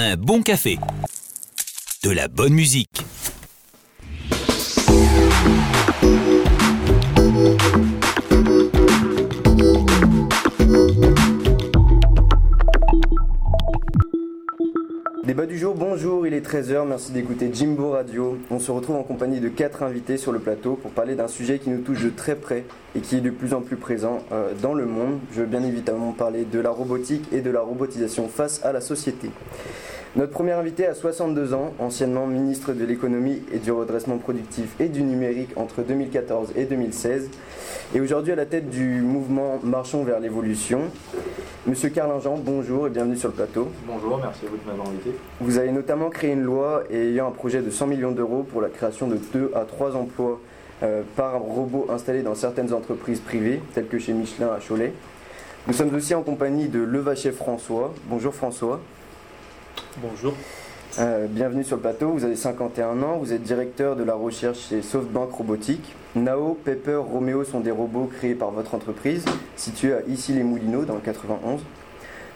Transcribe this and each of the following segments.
un bon café, de la bonne musique. Débat du jour, bonjour, il est 13h, merci d'écouter Jimbo Radio. On se retrouve en compagnie de quatre invités sur le plateau pour parler d'un sujet qui nous touche de très près et qui est de plus en plus présent euh, dans le monde. Je veux bien évidemment parler de la robotique et de la robotisation face à la société. Notre premier invité a 62 ans, anciennement ministre de l'économie et du redressement productif et du numérique entre 2014 et 2016, et aujourd'hui à la tête du mouvement Marchons vers l'évolution. Monsieur Carlingent, bonjour et bienvenue sur le plateau. Bonjour, merci à vous de m'avoir invité. Vous avez notamment créé une loi ayant un projet de 100 millions d'euros pour la création de 2 à 3 emplois euh, par robot installés dans certaines entreprises privées, telles que chez Michelin à Cholet. Nous sommes aussi en compagnie de Levaché François. Bonjour François. Bonjour. Euh, bienvenue sur le plateau, vous avez 51 ans, vous êtes directeur de la recherche chez SoftBank Robotique. Nao, Pepper, Romeo sont des robots créés par votre entreprise, située à Issy-les-Moulineaux dans le 91.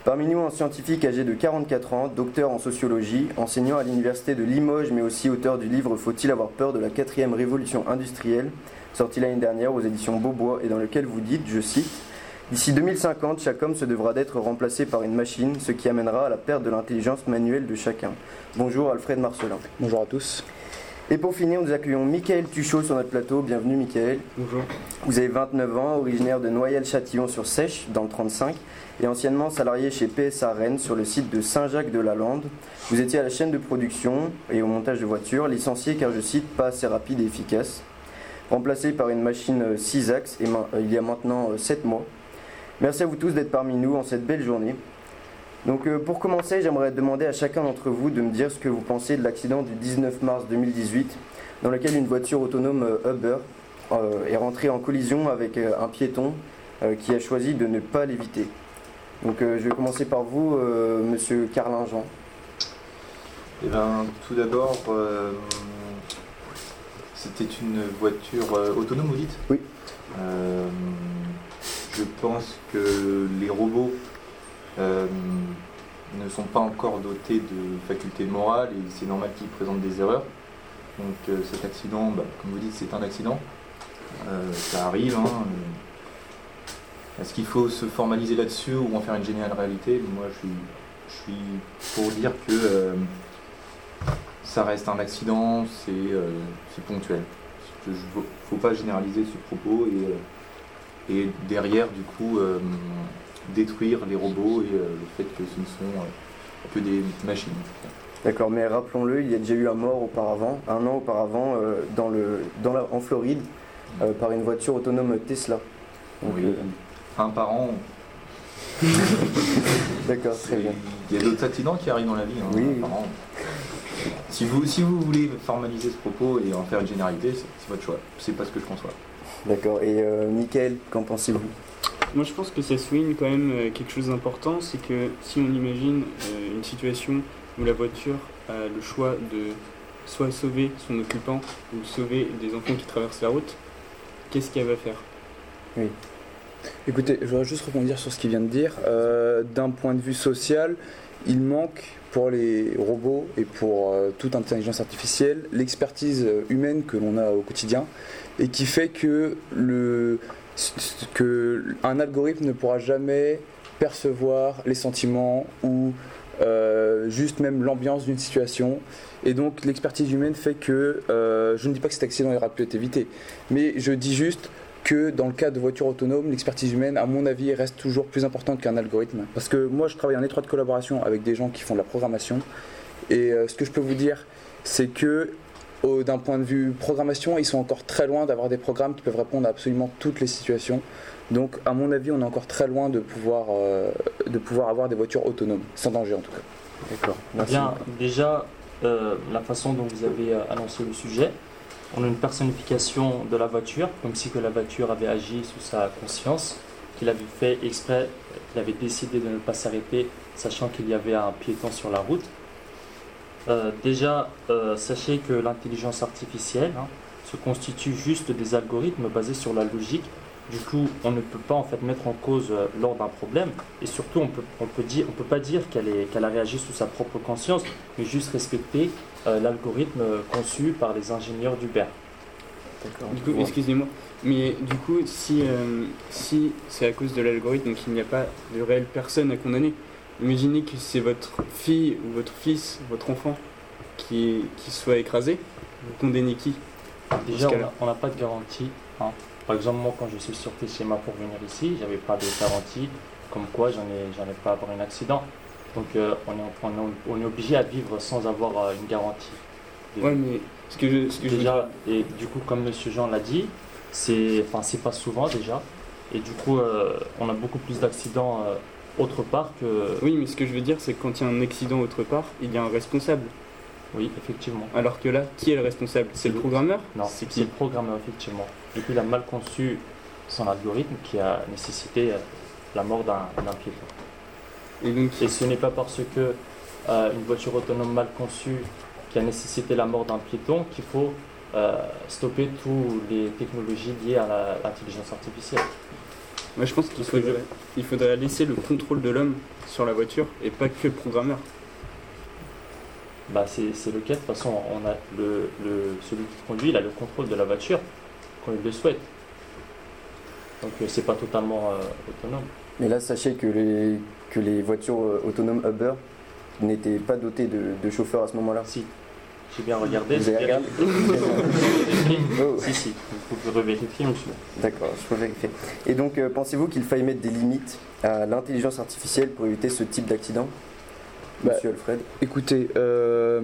Parmi nous, un scientifique âgé de 44 ans, docteur en sociologie, enseignant à l'université de Limoges, mais aussi auteur du livre Faut-il avoir peur de la quatrième révolution industrielle, sorti l'année dernière aux éditions Beaubois et dans lequel vous dites, je cite, D'ici 2050, chaque homme se devra d'être remplacé par une machine, ce qui amènera à la perte de l'intelligence manuelle de chacun. Bonjour Alfred Marcelin. Bonjour à tous. Et pour finir, nous accueillons Michael Tuchot sur notre plateau. Bienvenue Michael. Bonjour. Vous avez 29 ans, originaire de Noyelles-Châtillon sur Sèche, dans le 35, et anciennement salarié chez PSA Rennes sur le site de Saint-Jacques-de-la-Lande. Vous étiez à la chaîne de production et au montage de voitures, licencié car je cite pas assez rapide et efficace. Remplacé par une machine 6 axes et il y a maintenant 7 mois. Merci à vous tous d'être parmi nous en cette belle journée. Donc euh, pour commencer, j'aimerais demander à chacun d'entre vous de me dire ce que vous pensez de l'accident du 19 mars 2018 dans lequel une voiture autonome euh, Uber euh, est rentrée en collision avec un piéton qui a choisi de ne pas l'éviter. Donc je vais commencer par vous, monsieur Carlin-Jean. Eh ben, tout d'abord, c'était une voiture autonome, vous dites? Oui. Je pense que les robots euh, ne sont pas encore dotés de facultés morales et c'est normal qu'ils présentent des erreurs. Donc euh, cet accident, bah, comme vous dites, c'est un accident. Euh, ça arrive. Hein. Est-ce qu'il faut se formaliser là-dessus ou en faire une géniale réalité? Moi, je suis, pour dire que ça reste un accident, c'est ponctuel. Il ne faut pas généraliser ce propos et et derrière du coup euh, détruire les robots et euh, le fait que ce ne sont euh, que des machines. D'accord, mais rappelons-le, il y a déjà eu un mort auparavant, un an auparavant, dans le, dans la, en Floride, par une voiture autonome Tesla. oui, un par an. D'accord, très bien. Il y a d'autres accidents qui arrivent dans la vie, hein, oui. par an. Si vous, si vous voulez formaliser ce propos et en faire une généralité, c'est votre choix. C'est pas ce que je conçois. D'accord. Et euh, Mickaël, qu'en pensez-vous? Moi, je pense que ça souligne quand même euh, quelque chose d'important, c'est que si on imagine euh, une situation où la voiture a le choix de soit sauver son occupant ou sauver des enfants qui traversent la route, qu'est-ce qu'elle va faire? Oui. Écoutez, je voudrais juste rebondir sur ce qu'il vient de dire. D'un point de vue social, il manque pour les robots et pour toute intelligence artificielle l'expertise humaine que l'on a au quotidien et qui fait que, le, que un algorithme ne pourra jamais percevoir les sentiments ou euh, juste même l'ambiance d'une situation. Et donc l'expertise humaine fait que, euh, je ne dis pas que cet accident aura pu être évité, mais je dis juste que dans le cas de voitures autonomes, l'expertise humaine, à mon avis, reste toujours plus importante qu'un algorithme. Parce que moi, je travaille en étroite collaboration avec des gens qui font de la programmation. Et euh, ce que je peux vous dire, c'est que d'un point de vue programmation, ils sont encore très loin d'avoir des programmes qui peuvent répondre à absolument toutes les situations. Donc, à mon avis, on est encore très loin de pouvoir, euh, de pouvoir avoir des voitures autonomes, sans danger en tout cas. D'accord. Bien, déjà, euh, la façon dont vous avez euh, annoncé le sujet, on a une personnification de la voiture, comme si que la voiture avait agi sous sa conscience, qu'il avait fait exprès, qu'il avait décidé de ne pas s'arrêter, sachant qu'il y avait un piéton sur la route. Euh, déjà, euh, sachez que l'intelligence artificielle hein, se constitue juste des algorithmes basés sur la logique Du coup, on ne peut pas en fait mettre en cause euh, lors d'un problème. Et surtout, on peut, on peut dire, on peut pas dire qu'elle est- qu'elle a réagi sous sa propre conscience, mais juste respecter euh, l'algorithme conçu par les ingénieurs d'Uber. Du coup, excusez-moi, mais du coup, si, euh, si c'est à cause de l'algorithme, donc il n'y a pas de réelle personne à condamner, imaginez que c'est votre fille ou votre fils, votre enfant qui, qui soit écrasé, vous condamnez qui Déjà, on n'a pas de garantie. hein. Par exemple, moi, quand je suis sorti chez moi pour venir ici, j'avais pas de garantie comme quoi j'en ai, j'en ai pas à avoir un accident. Donc, euh, on, est, on, est, on est obligé à vivre sans avoir euh, une garantie. De- Ouais, mais ce que je, ce que je déjà, et du coup, comme Monsieur Jean l'a dit, c'est, enfin, c'est pas souvent déjà. Et du coup, euh, on a beaucoup plus d'accidents autre part que. Oui, mais ce que je veux dire, c'est que quand il y a un accident autre part, il y a un responsable. Oui, effectivement. Alors que là, qui est le responsable? C'est le programmeur? Non, C'est qui? le programmeur, effectivement. Du coup, il a mal conçu son algorithme qui a nécessité euh, la mort d'un piéton. Et donc, Et ce n'est pas parce que euh, une voiture autonome mal conçue qui a nécessité la mort d'un piéton qu'il faut euh, stopper toutes les technologies liées à l'intelligence artificielle. Moi, je pense qu'il faudrait, il faudrait laisser le contrôle de l'homme sur la voiture et pas que le programmeur. Bah, c'est c'est le cas, de toute façon, on a le, le- celui qui conduit, il a le contrôle de la voiture quand il le souhaite. Donc euh, c'est pas totalement euh, autonome. Mais là, sachez que les, que les voitures euh, autonomes Uber n'étaient pas dotées de, de chauffeurs à ce moment-là. Si, j'ai bien regardé. Vous avez regardé Oh, Si, si, vous pouvez revérifier, monsieur. D'accord, je peux vérifier. Et donc, euh, pensez-vous qu'il faille mettre des limites à l'intelligence artificielle pour éviter ce type d'accident Bah, Monsieur Alfred? Écoutez, euh,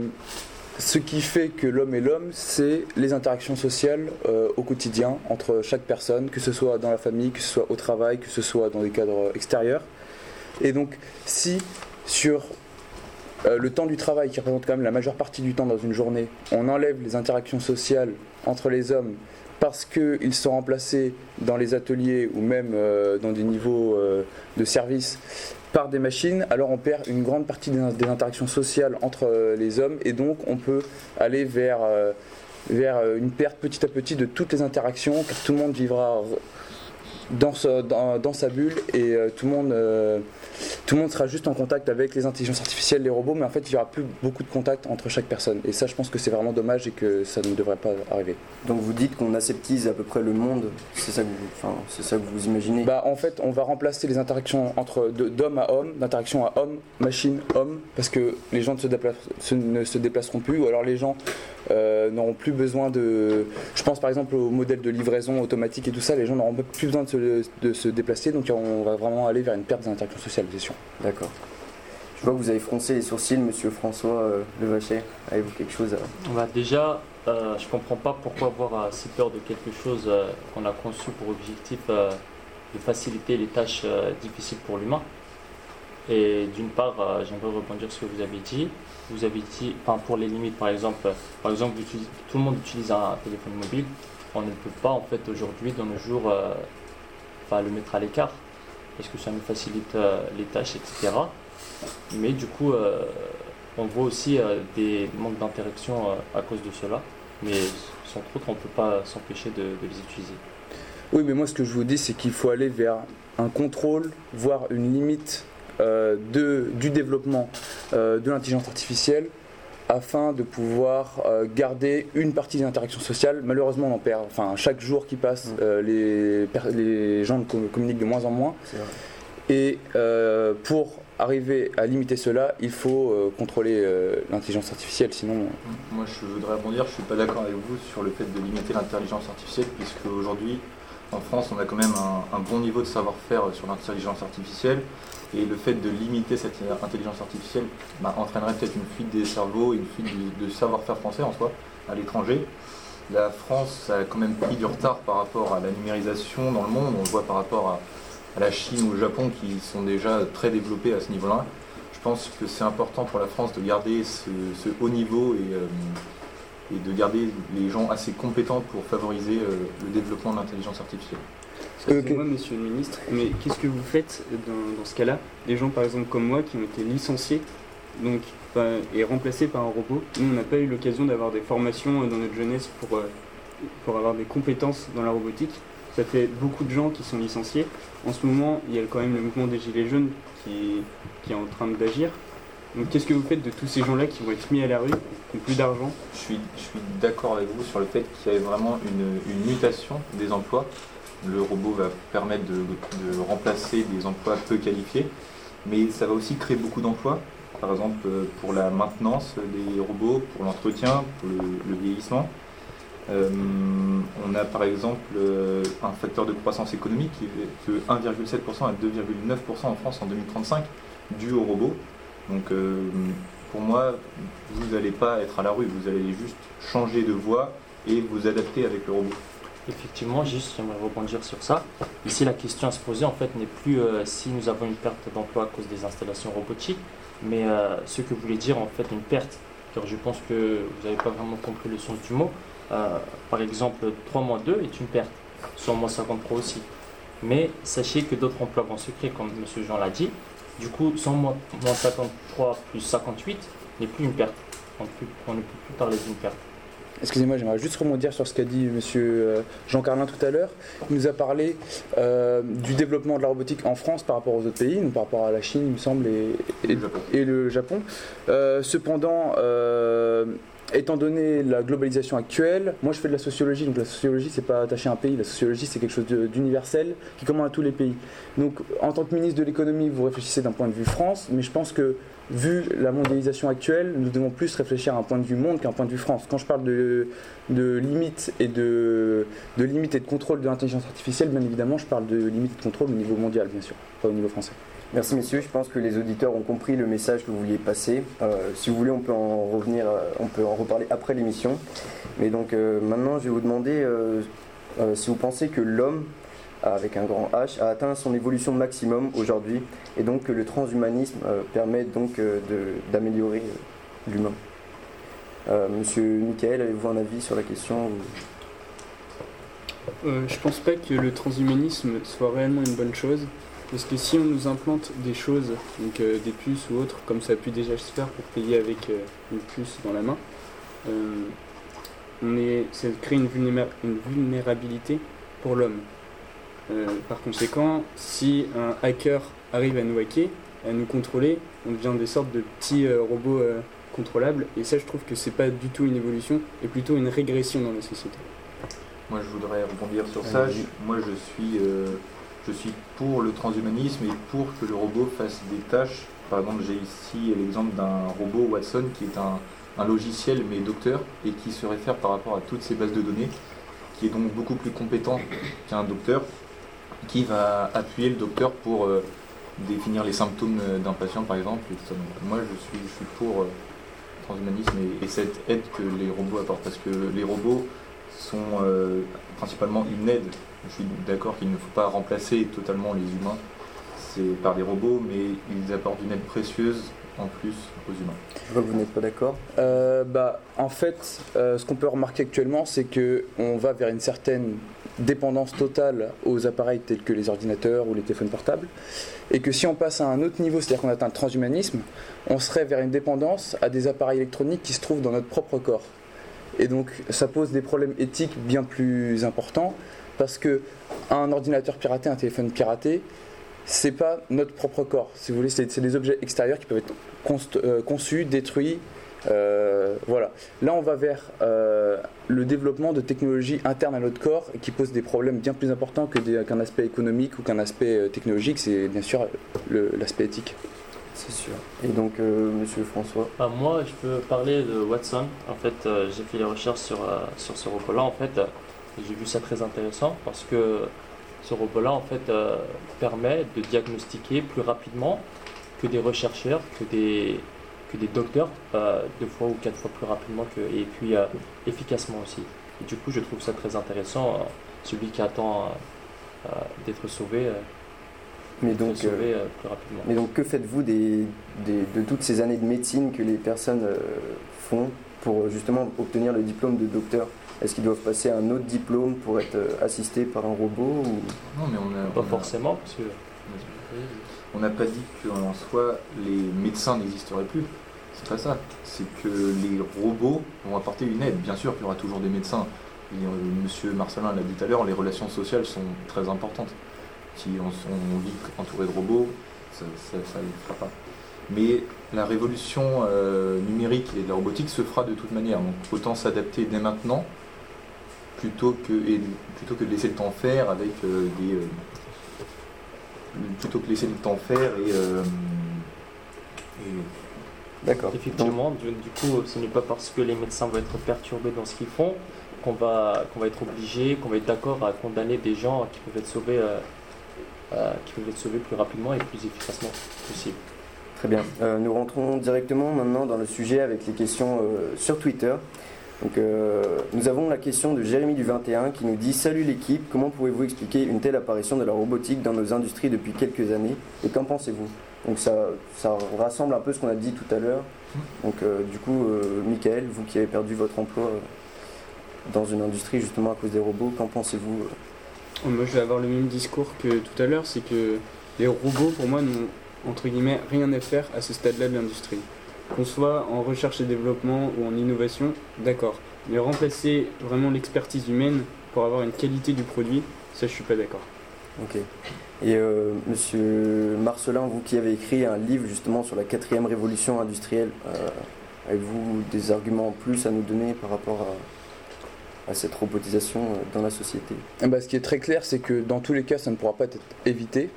ce qui fait que l'homme est l'homme, c'est les interactions sociales euh, au quotidien entre chaque personne, que ce soit dans la famille, que ce soit au travail, que ce soit dans des cadres extérieurs. Et donc, si sur euh, le temps du travail, qui représente quand même la majeure partie du temps dans une journée, on enlève les interactions sociales entre les hommes parce qu'ils sont remplacés dans les ateliers ou même euh, dans des niveaux euh, de service par des machines, alors on perd une grande partie des, interactions sociales entre les hommes et donc on peut aller vers, vers une perte petit à petit de toutes les interactions car tout le monde vivra dans, ce- dans, dans sa bulle et euh, tout, le monde, euh, tout le monde sera juste en contact avec les intelligences artificielles, les robots, mais en fait il n'y aura plus beaucoup de contact entre chaque personne. Et ça je pense que c'est vraiment dommage et que ça ne devrait pas arriver. Donc vous dites qu'on aseptise à peu près le monde, c'est ça que vous, enfin, c'est ça que vous imaginez? Bah, en fait, on va remplacer les interactions entre d'homme à homme, d'interaction à homme, machine, homme, parce que les gens ne se, déplacent- se- ne se déplaceront plus, ou alors les gens euh, n'auront plus besoin de. Je pense par exemple au modèle de livraison automatique et tout ça, les gens n'auront plus besoin de se, de se déplacer, donc on va vraiment aller vers une perte des interactions sociales, c'est sûr. D'accord. Je vois que vous avez froncé les sourcils, monsieur François euh, Levachet. Avez-vous quelque chose à... Bah, déjà, euh, je comprends pas pourquoi avoir euh, si peur de quelque chose euh, qu'on a conçu pour objectif euh, de faciliter les tâches euh, difficiles pour l'humain. Et d'une part, euh, j'aimerais rebondir sur ce que vous avez dit. Vous avez dit, enfin, pour les limites, par exemple, euh, par exemple, tout le monde utilise un téléphone mobile. On ne peut pas, en fait, aujourd'hui, dans nos jours, enfin, le mettre à l'écart, parce que ça nous facilite euh, les tâches, etc. Mais du coup, euh, on voit aussi euh, des manques d'interaction à cause de cela. Mais sans trop, on ne peut pas s'empêcher de, les utiliser. Oui, mais moi ce que je vous dis, c'est qu'il faut aller vers un contrôle, voire une limite de, du développement de l'intelligence artificielle afin de pouvoir euh, garder une partie des interactions sociales. Malheureusement, on en perd. Enfin, chaque jour qui passe, Mm. euh, les, gens com- communiquent de moins en moins. Et euh, pour arriver à limiter cela, il faut euh, contrôler euh, l'intelligence artificielle, sinon... Moi, je voudrais rebondir. Je suis pas d'accord avec vous sur le fait de limiter l'intelligence artificielle, puisque aujourd'hui, en France, on a quand même un, un bon niveau de savoir-faire sur l'intelligence artificielle. Et le fait de limiter cette intelligence artificielle bah, entraînerait peut-être une fuite des cerveaux, une fuite de savoir-faire français en soi à l'étranger. La France a quand même pris du retard par rapport à la numérisation dans le monde. On le voit par rapport à, la Chine ou au Japon qui sont déjà très développés à ce niveau-là. Je pense que c'est important pour la France de garder ce, haut niveau et, euh, et de garder les gens assez compétents pour favoriser euh, le développement de l'intelligence artificielle. Excusez-moi, monsieur le ministre, mais qu'est-ce que vous faites dans, dans ce cas-là Des gens, par exemple, comme moi, qui ont été licenciés donc, et remplacés par un robot. Nous, on n'a pas eu l'occasion d'avoir des formations euh, dans notre jeunesse pour, euh, pour avoir des compétences dans la robotique. ça fait beaucoup de gens qui sont licenciés. En ce moment, il y a quand même le mouvement des Gilets jaunes qui, qui est en train d'agir. Donc qu'est-ce que vous faites de tous ces gens-là qui vont être mis à la rue, qui n'ont plus d'argent? Je suis, je suis d'accord avec vous sur le fait qu'il y ait vraiment une, une mutation des emplois. Le robot va permettre de, remplacer des emplois peu qualifiés, mais ça va aussi créer beaucoup d'emplois. Par exemple, pour la maintenance des robots, pour l'entretien, pour le, vieillissement. Euh, on a par exemple un facteur de croissance économique qui est de 1,7% à 2,9% en France en 2035, dû aux robots. Donc euh, pour moi, vous n'allez pas être à la rue, vous allez juste changer de voie et vous adapter avec le robot. Effectivement, juste j'aimerais rebondir sur ça. Ici, la question à se poser en fait n'est plus euh, si nous avons une perte d'emploi à cause des installations robotiques, mais euh, ce que voulait dire en fait une perte. Car je pense que vous n'avez pas vraiment compris le sens du mot. Euh, par exemple, 3 moins 2 est une perte, soit moins 53 aussi. Mais sachez que d'autres emplois vont se créer, comme M. Jean l'a dit. Du coup, 100 moins, moins 53 plus 58 n'est plus une perte. On ne peut plus parler d'une perte. Excusez-moi, j'aimerais juste rebondir sur ce qu'a dit monsieur euh, Jean Carlin tout à l'heure. Il nous a parlé euh, du développement de la robotique en France par rapport aux autres pays, donc par rapport à la Chine, il me semble, et, et- Le Japon. et le Japon. Euh, cependant, étant donné la globalisation actuelle, moi je fais de la sociologie, donc la sociologie c'est pas attaché à un pays, la sociologie c'est quelque chose d'universel qui commande à tous les pays. Donc en tant que ministre de l'économie, vous réfléchissez d'un point de vue France, mais je pense que vu la mondialisation actuelle, nous devons plus réfléchir à un point de vue monde qu'à un point de vue France. Quand je parle de, de limites et de, de limites et de contrôle de l'intelligence artificielle, bien évidemment, je parle de limites et de contrôle au niveau mondial, bien sûr, pas au niveau français. Merci messieurs, je pense que les auditeurs ont compris le message que vous vouliez passer. Euh, si vous voulez, on peut en revenir, euh, on peut en reparler après l'émission. Mais donc euh, maintenant, je vais vous demander si vous pensez que l'homme, avec un grand H, a atteint son évolution maximum aujourd'hui, et donc que le transhumanisme permet donc d'améliorer l'humain. Monsieur Michael, avez-vous un avis sur la question je pense pas que le transhumanisme soit réellement une bonne chose. Parce que si on nous implante des choses, donc euh, des puces ou autres, comme ça a pu déjà se faire pour payer avec euh, une puce dans la main, euh, on est, ça crée une, vulnéra- une vulnérabilité pour l'homme. Euh, par conséquent, si un hacker arrive à nous hacker, à nous contrôler, on devient des sortes de petits euh, robots euh, contrôlables. Et ça, je trouve que c'est pas du tout une évolution, et plutôt une régression dans la société. Moi, je voudrais rebondir sur ça. Allez-y. Je- Moi, je suis, euh, je suis pour le transhumanisme et pour que le robot fasse des tâches. Par exemple, j'ai ici l'exemple d'un robot Watson qui est un, logiciel mais docteur et qui se réfère par rapport à toutes ces bases de données, qui est donc beaucoup plus compétent qu'un docteur, qui va appuyer le docteur pour euh, définir les symptômes euh, d'un patient, par exemple. moi, je suis, je suis pour euh, transhumanisme et, et cette aide que les robots apportent, parce que les robots sont euh, principalement une aide. Je suis d'accord qu'il ne faut pas remplacer totalement les humains c'est par des robots, mais ils apportent une aide précieuse en plus aux humains. Je vois que vous n'êtes pas d'accord. Euh, bah, en fait, euh, ce qu'on peut remarquer actuellement, c'est que on va vers une certaine dépendance totale aux appareils tels que les ordinateurs ou les téléphones portables, et que si on passe à un autre niveau, c'est-à-dire qu'on atteint le transhumanisme, on serait vers une dépendance à des appareils électroniques qui se trouvent dans notre propre corps. Et donc, ça pose des problèmes éthiques bien plus importants, parce que un ordinateur piraté, un téléphone piraté, c'est pas notre propre corps. Si vous voulez, c'est des objets extérieurs qui peuvent être euh, conçus, détruits. euh, voilà. Là, on va vers euh, le développement de technologies internes à notre corps qui posent des problèmes bien plus importants qu'un aspect économique ou qu'un aspect technologique. C'est bien sûr l'aspect éthique. C'est sûr. Et donc, euh, Monsieur François? Bah, moi, je peux parler de Watson. En fait, euh, j'ai fait des recherches sur, euh, sur ce robot-là. En fait, euh, j'ai vu ça très intéressant parce que ce robot-là, en fait, euh, permet de diagnostiquer plus rapidement que des rechercheurs, que des, que des docteurs, euh, deux fois ou quatre fois plus rapidement que, et puis euh, efficacement aussi. Et du coup, je trouve ça très intéressant. euh, celui qui attend euh, euh, d'être sauvé, euh, Mais donc, euh, euh, plus rapidement. mais donc, que faites-vous des, des- de toutes ces années de médecine que les personnes euh, font pour justement obtenir le diplôme de docteur? Est-ce qu'ils doivent passer un autre diplôme pour être assistés par un robot ou... Non, mais on a, Pas on a- forcément, parce que on n'a pas dit qu'en soi les médecins n'existeraient plus. C'est pas ça. C'est que les robots vont apporter une aide. Bien sûr qu'il y aura toujours des médecins, Et, euh, Monsieur Marcelin l'a dit tout à l'heure, les relations sociales sont très importantes. Si on, on vit entouré de robots, ça ne le fera pas. Mais la révolution euh, numérique et de la robotique se fera de toute manière. Donc autant s'adapter dès maintenant plutôt que, et, plutôt que de laisser le temps faire avec euh, des. euh, plutôt que laisser le temps faire et. euh, et- D'accord. Effectivement, du, du coup, ce n'est pas parce que les médecins vont être perturbés dans ce qu'ils font qu'on va, qu'on va être obligé, qu'on va être d'accord à condamner des gens qui peuvent être sauvés, euh, qui peuvent être sauvés plus rapidement et plus efficacement possible. Très bien. Euh, nous rentrons directement maintenant dans le sujet avec les questions euh, sur Twitter. Donc, nous avons la question de Jérémy du 21 qui nous dit Salut l'équipe, comment pouvez-vous expliquer une telle apparition de la robotique dans nos industries depuis quelques années et qu'en pensez-vous? Donc ça, ça rassemble un peu ce qu'on a dit tout à l'heure. Donc du coup, Michael, vous qui avez perdu votre emploi dans une industrie justement à cause des robots, qu'en pensez-vous Moi, je vais avoir le même discours que tout à l'heure, c'est que les robots, pour moi, n'ont entre guillemets rien à faire à ce stade-là de l'industrie. Qu'on soit en recherche et développement ou en innovation, d'accord. Mais remplacer vraiment l'expertise humaine pour avoir une qualité du produit, ça, je suis pas d'accord. Ok. Et euh, Monsieur Marcelin, vous qui avez écrit un livre justement sur la quatrième révolution industrielle, euh, avez-vous des arguments en plus à nous donner par rapport à, à cette robotisation euh, dans la société Eh ben, ce qui est très clair, c'est que dans tous les cas, ça ne pourra pas être évité.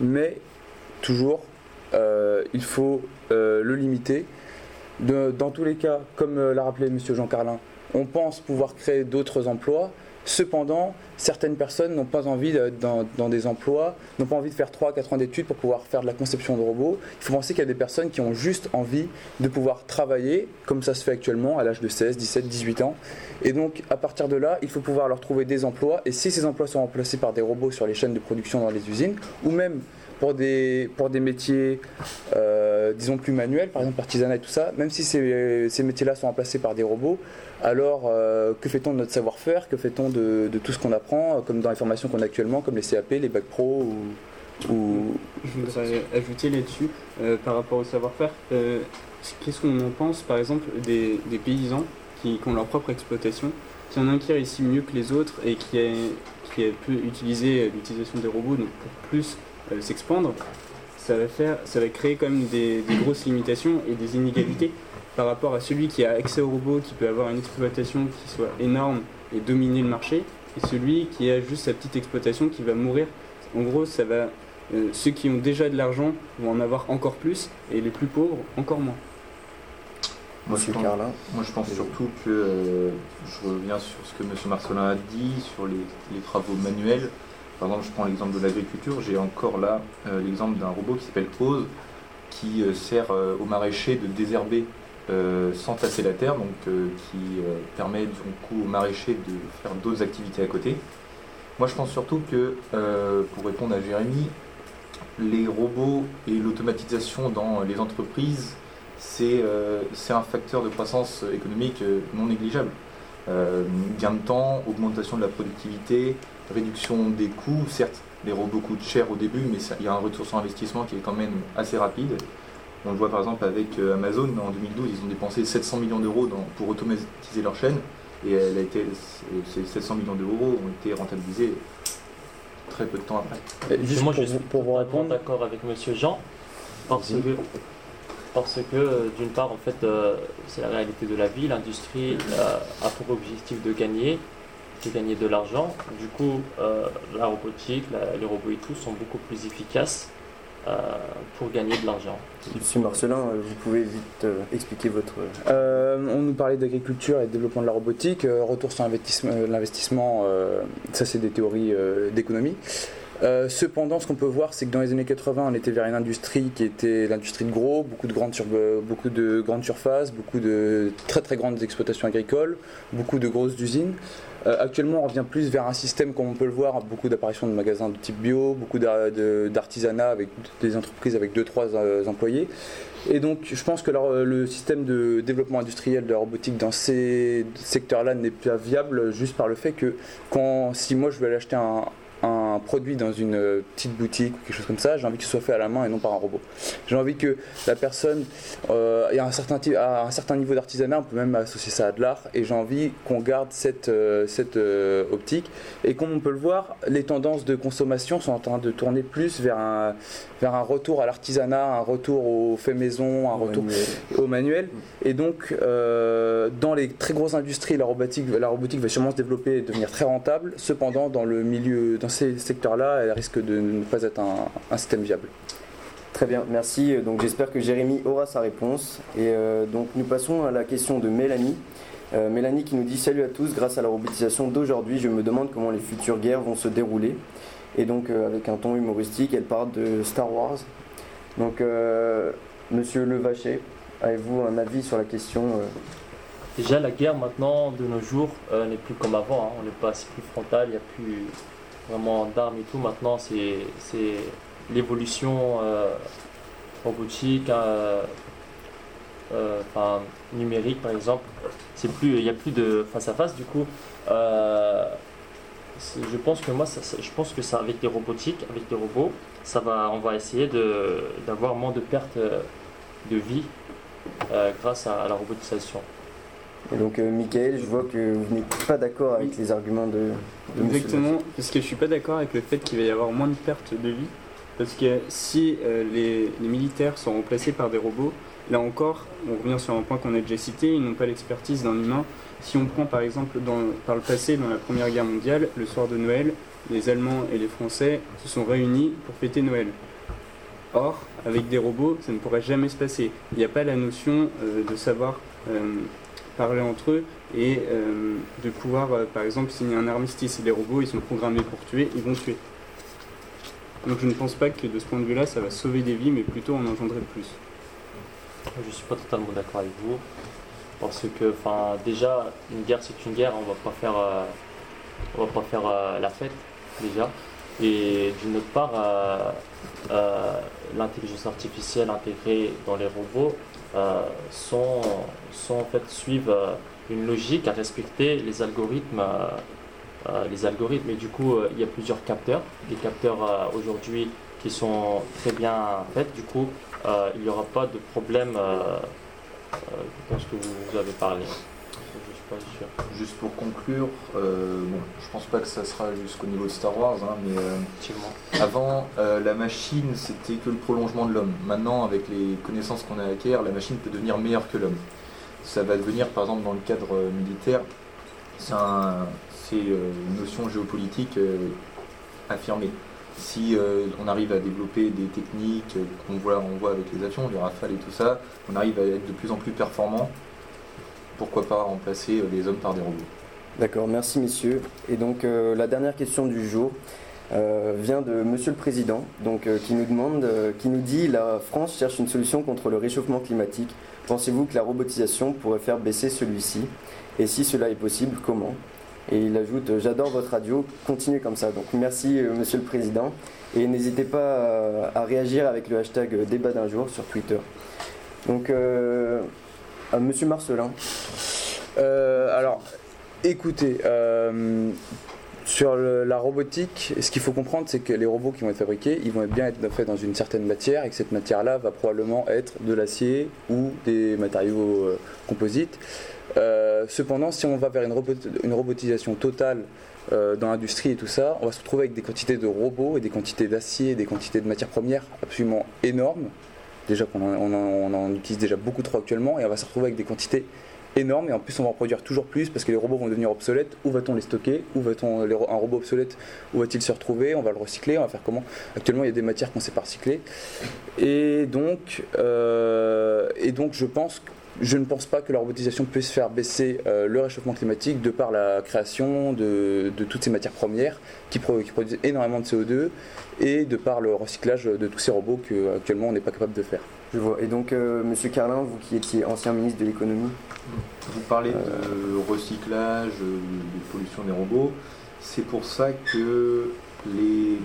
Mais toujours, euh, il faut euh, le limiter. Dans tous les cas, comme l'a rappelé M. Jean Carlin, on pense pouvoir créer d'autres emplois. Cependant, certaines personnes n'ont pas envie d'être dans, dans des emplois, n'ont pas envie de faire 3-4 ans d'études pour pouvoir faire de la conception de robots. Il faut penser qu'il y a des personnes qui ont juste envie de pouvoir travailler, comme ça se fait actuellement, à l'âge de 16, 17, 18 ans. Et donc, à partir de là, il faut pouvoir leur trouver des emplois. Et si ces emplois sont remplacés par des robots sur les chaînes de production dans les usines, ou même pour des, pour des métiers, euh, disons, plus manuels, par exemple l'artisanat et tout ça, même si ces, ces métiers-là sont remplacés par des robots, alors euh, que fait-on de notre savoir-faire Que fait-on de, de tout ce qu'on apprend, euh, comme dans les formations qu'on a actuellement, comme les CAP, les bacs pro ou, Je voudrais ajouter là-dessus, par rapport au savoir-faire, qu'est-ce qu'on en pense, par exemple, des, des paysans qui, qui ont leur propre exploitation y en a un qui réussit mieux que les autres et qui, a, qui euh, l'utilisation des robots donc pour plus euh, s'expandre, ça va, faire, ça va créer quand même des, des grosses limitations et des inégalités par rapport à celui qui a accès aux robots, qui peut avoir une exploitation qui soit énorme et dominer le marché, et celui qui a juste sa petite exploitation qui va mourir. En gros, ça va euh, ceux qui ont déjà de l'argent vont en avoir encore plus et les plus pauvres encore moins. Moi, je Monsieur pense- Carlin Moi, je pense surtout que euh, je reviens sur ce que M. Marcelin a dit, sur les, les travaux manuels. Par exemple, je prends l'exemple de l'agriculture. J'ai encore là euh, l'exemple d'un robot qui s'appelle Ose, qui euh, sert euh, aux maraîchers de désherber sans tasser la terre, donc qui permet du coup aux maraîchers de faire d'autres activités à côté. Moi, je pense surtout que, pour répondre à Jérémy, les robots et l'automatisation dans les entreprises c'est un facteur de croissance économique non négligeable. Gain de temps, augmentation de la productivité, réduction des coûts. Certes, les robots coûtent cher au début, mais ça- il y a un retour sur investissement qui est quand même assez rapide. On le voit par exemple avec euh, Amazon, en 2012, ils ont dépensé 700 millions d'euros dans- pour automatiser leur chaîne, et elle a été, ces 700 millions d'euros ont été rentabilisés très peu de temps après. Et Juste moi, pour, je suis vous- pour vous répondre, d'accord avec Monsieur Jean, parce que, parce que euh, d'une part, en fait, euh, c'est la réalité de la vie. L'industrie euh, a pour objectif de gagner, de gagner de l'argent. Du coup, euh, la robotique, la- les robots et tout sont beaucoup plus efficaces euh, pour gagner de l'argent. Monsieur Marcelin, euh, vous pouvez vite euh, expliquer votre. Euh, on nous parlait d'agriculture et de développement de la robotique. euh, retour sur investissement- l'investissement, euh, ça c'est des théories euh, d'économie. Euh, cependant, ce qu'on peut voir, c'est que dans les années 80, on était vers une industrie qui était l'industrie de gros, beaucoup de grandes, sur- beaucoup de grandes surfaces, beaucoup de très très grandes exploitations agricoles, beaucoup de grosses usines. Euh, actuellement, on revient plus vers un système, comme on peut le voir, beaucoup d'apparitions de magasins de type bio, beaucoup d'artisanat avec des entreprises avec 2-3 employés. Et donc, je pense que leur- le système de développement industriel de la robotique dans ces secteurs-là n'est pas viable juste par le fait que quand, si moi je veux aller acheter un, un produit dans une euh, petite boutique ou quelque chose comme ça, j'ai envie que ce soit fait à la main et non par un robot. J'ai envie que la personne euh, ait un certain, à un certain niveau d'artisanat, on peut même associer ça à de l'art, et j'ai envie qu'on garde cette, euh, cette euh, optique. Et comme on peut le voir, les tendances de consommation sont en train de tourner plus vers un, vers un retour à l'artisanat, un retour au fait maison, un retour au manuel. Et donc, dans les très grosses industries, la robotique, la robotique va sûrement se développer et devenir très rentable. Cependant, dans le milieu, dans ces secteurs-là, elle risque de ne pas être un, un système viable. Très bien, merci. Donc j'espère que Jérémy aura sa réponse. Et euh, donc nous passons à la question de Mélanie. Euh, Mélanie qui nous dit Salut à tous, grâce à la robotisation d'aujourd'hui, je me demande comment les futures guerres vont se dérouler. Et donc euh, avec un ton humoristique, elle parle de Star Wars. Donc euh, Monsieur Levaché, avez-vous un avis sur la question euh? Déjà, la guerre maintenant, de nos jours, euh, n'est plus comme avant. hein. On n'est pas c'est plus frontal, il n'y a plus vraiment d'armes et tout. Maintenant, c'est l'évolution euh, robotique, euh, euh, enfin, numérique par exemple. C'est plus, il n'y a plus de face à face. Du coup, euh, je pense que moi, ça- je pense que ça, avec les robotiques, avec les robots, ça va, on va essayer d'avoir moins de pertes euh, de vie euh, grâce à la robotisation. Et donc euh, Michael, je vois que vous n'êtes pas d'accord avec les arguments de, de Monsieur Exactement, parce que je suis pas d'accord avec le fait qu'il va y avoir moins de pertes de vie. Parce que si euh, les, les militaires sont remplacés par des robots, là encore, on revient sur un point qu'on a déjà cité, ils n'ont pas l'expertise d'un humain. Si on prend par exemple dans, par le passé, dans la Première Guerre mondiale, le soir de Noël, les Allemands et les Français se sont réunis pour fêter Noël. Or, avec des robots, ça ne pourrait jamais se passer. Il n'y a pas la notion euh, de savoir euh, parler entre eux et euh, de pouvoir, euh, par exemple, signer un armistice. Les robots, ils sont programmés pour tuer, ils vont tuer. Donc je ne pense pas que de ce point de vue-là, ça va sauver des vies, mais plutôt en engendrer plus. Je suis pas totalement d'accord avec vous. Parce que, enfin, déjà, une guerre c'est une guerre, on va pas faire, euh, on va pas faire la fête, déjà. Et d'une autre part, l'intelligence artificielle intégrée dans les robots euh, sont, sont en fait suivent euh, une logique à respecter les algorithmes. euh, les algorithmes. Et du coup il y a plusieurs capteurs. Des capteurs aujourd'hui qui sont très bien faits. Du coup il n'y aura pas de problème je pense que vous, avez parlé pas sûr Juste pour conclure, euh, bon, je pense pas que ça sera jusqu'au niveau de Star Wars, hein, mais euh, effectivement avant, euh, la machine, c'était que le prolongement de l'homme. Maintenant, avec les connaissances qu'on a acquiert, la machine peut devenir meilleure que l'homme. Ça va devenir, par exemple, dans le cadre euh, militaire, c'est un- c'est, euh, une notion géopolitique euh, affirmée. Si euh, on arrive à développer des techniques euh, qu'on voit, on voit avec les avions, les rafales et tout ça, on arrive à être de plus en plus performant, pourquoi pas remplacer euh, les hommes par des robots D'accord, merci messieurs. Et donc euh, la dernière question du jour euh, vient de Monsieur le Président, donc qui nous demande, qui nous dit la France cherche une solution contre le réchauffement climatique. Pensez-vous que la robotisation pourrait faire baisser celui-ci? Et si cela est possible, comment? Et il ajoute j'adore votre radio, continuez comme ça. Donc merci Monsieur le Président et n'hésitez pas euh, à réagir avec le hashtag débat d'un jour sur Twitter. Donc à Monsieur Marcelin. Euh, alors, écoutez, euh, sur la robotique, ce qu'il faut comprendre, c'est que les robots qui vont être fabriqués, ils vont bien être faits dans une certaine matière et que cette matière-là va probablement être de l'acier ou des matériaux euh, composites. Euh, cependant, si on va vers une, une robotisation totale euh, dans l'industrie et tout ça, on va se retrouver avec des quantités de robots et des quantités d'acier, des quantités de matières premières absolument énormes. Déjà qu'on en, utilise déjà beaucoup trop actuellement et on va se retrouver avec des quantités énormes et en plus on va en produire toujours plus parce que les robots vont devenir obsolètes. Où va-t-on les stocker? Où va-t-on un robot obsolète Où va-t-il se retrouver? On va le recycler. On va faire comment? Actuellement, il y a des matières qu'on ne sait pas recycler. Et donc, euh, et donc, je pense je ne pense pas que la robotisation puisse faire baisser euh, le réchauffement climatique de par la création de, de toutes ces matières premières qui, pro- qui produisent énormément de CO2 et de par le recyclage de tous ces robots qu'actuellement on n'est pas capable de faire. Je vois. Et donc, euh, Monsieur Carlin, vous qui étiez ancien ministre de l'économie, Vous parlez de recyclage, euh, de pollution des robots. C'est pour ça que les,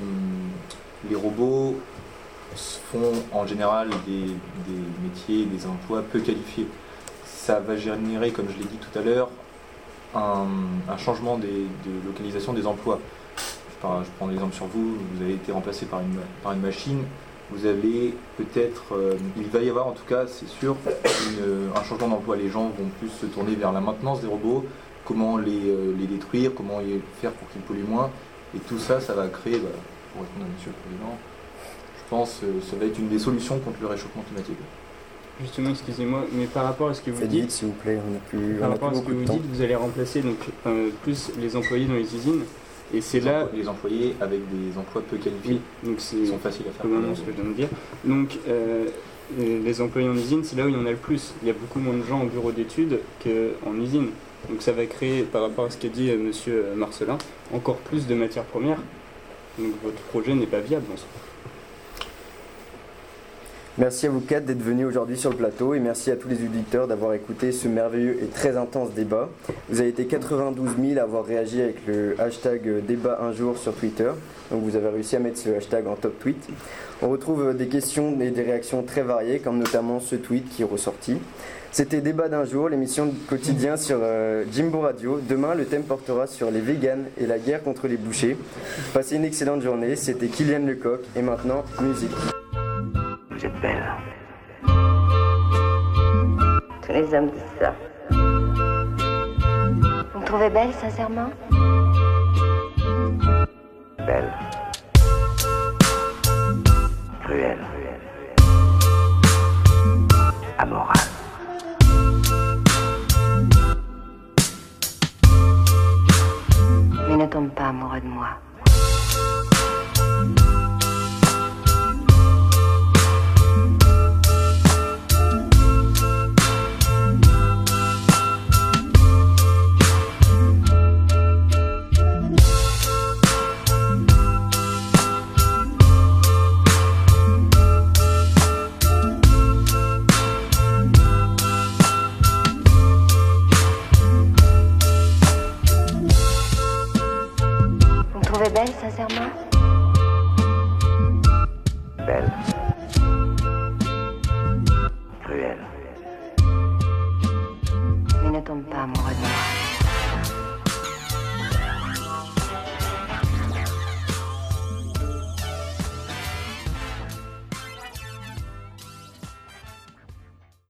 les robots font en général des, des métiers, des emplois peu qualifiés. Ça va générer, comme je l'ai dit tout à l'heure, un, changement des- de localisation des emplois. Je prends l'exemple sur vous, vous avez été remplacé par une, machine, vous allez peut-être, euh, il va y avoir en tout cas, c'est sûr, un changement d'emploi. Les gens vont plus se tourner vers la maintenance des robots, comment les, euh, détruire, comment faire pour qu'ils polluent moins. Et tout ça, ça va créer, bah, pour répondre à Monsieur le Président, je pense que ça va être une des solutions contre le réchauffement climatique. Justement, excusez-moi, mais par rapport à ce que vous Faites dites, s'il vous plaît, on n'a plus, par on a rapport à ce que vous dites, vous allez remplacer donc euh, plus les employés dans les usines. Et c'est Les là, emplois- les employés avec des emplois peu qualifiés, oui, donc c'est qui sont faciles à faire. Comment ce que je viens de dire. Donc, euh, euh, les employés en usine, c'est là où il y en a le plus. Il y a beaucoup moins de gens en bureau d'études qu'en usine. Donc, ça va créer, par rapport à ce qu'a dit euh, monsieur Marcelin, encore plus de matières premières. Donc, votre projet n'est pas viable en soi. Merci à vous quatre d'être venus aujourd'hui sur le plateau et merci à tous les auditeurs d'avoir écouté ce merveilleux et très intense débat. Vous avez été 92 000 à avoir réagi avec le hashtag débat un jour sur Twitter. Donc vous avez réussi à mettre ce hashtag en top tweet. On retrouve euh, des questions et des réactions très variées, comme notamment ce tweet qui est ressorti. C'était Débat d'un jour, l'émission quotidien sur euh, Jimbo Radio. Demain, le thème portera sur les véganes et la guerre contre les bouchers. Passez une excellente journée. C'était Kylian Lecoq et maintenant, musique. Vous êtes belle. Tous les hommes disent ça. Vous me trouvez belle, sincèrement? Belle. Cruelle. Amorale. Mais ne tombe pas amoureux de moi.